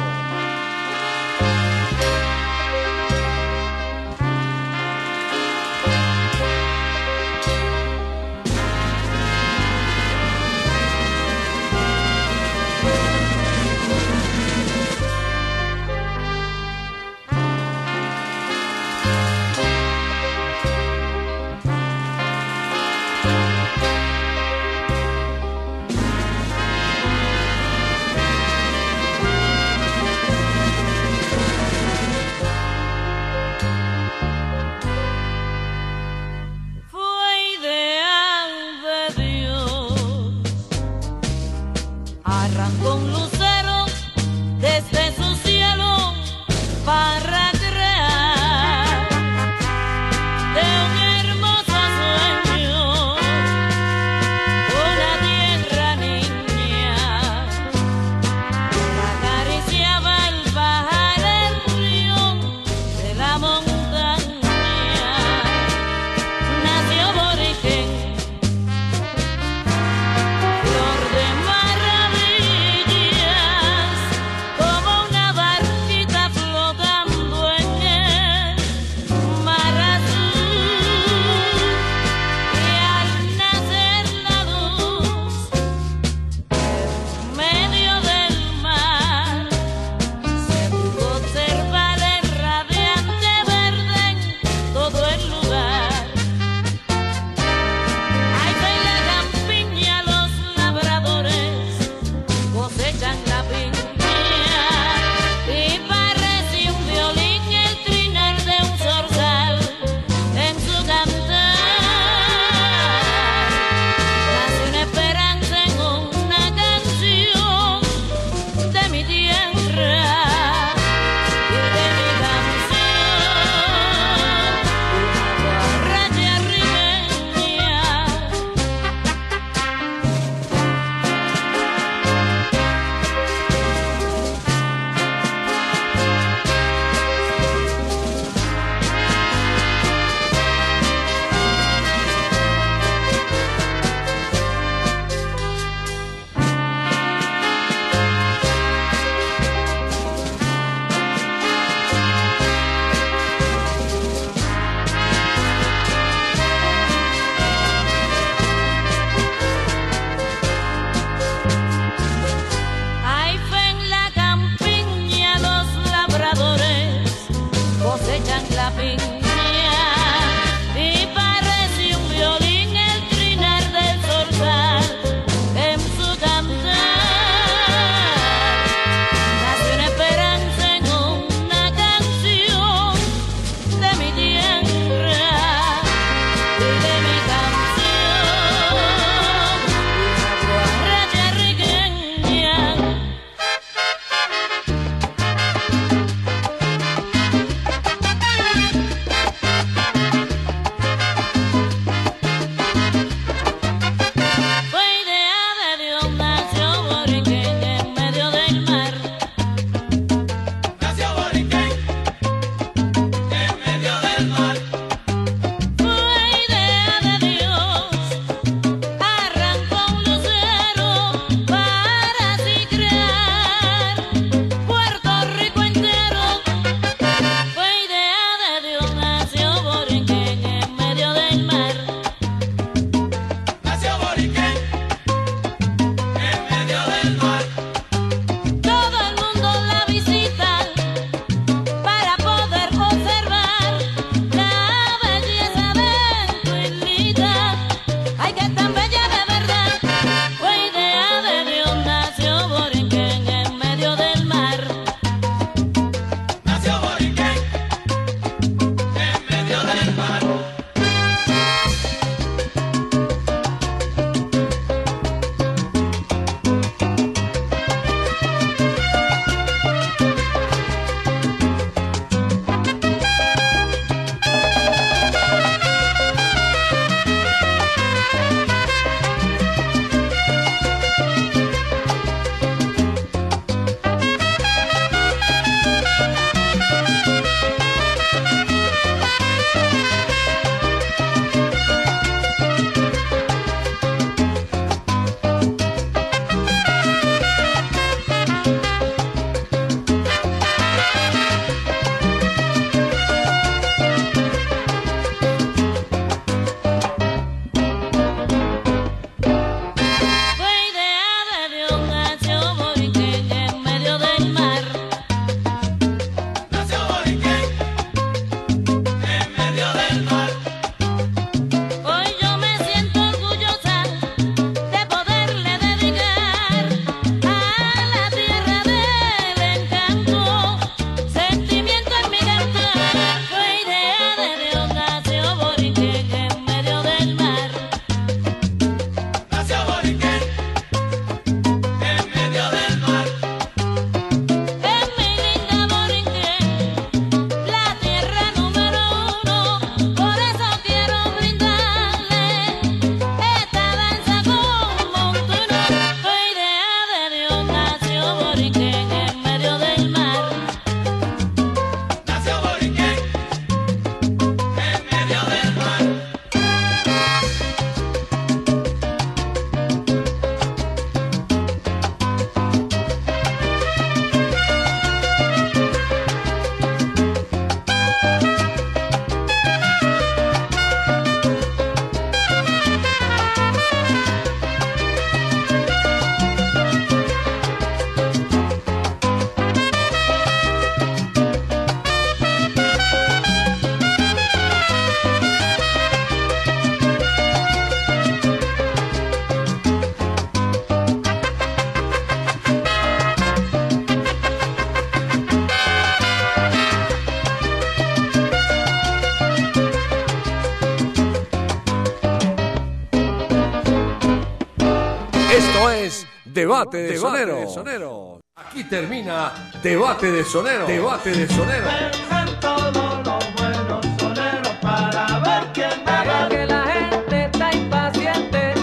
Debate de Sonero. Aquí termina Debate de Sonero. Debate de Sonero. Vengan todos los buenos soneros para ver quién gana. que la gente está impaciente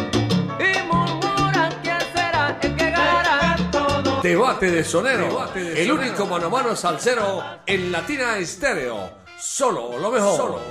y murmuran quién será el que gana. Debate de Sonero. El único mano a mano salsero en Latina Estéreo. Solo lo mejor. Solo lo mejor.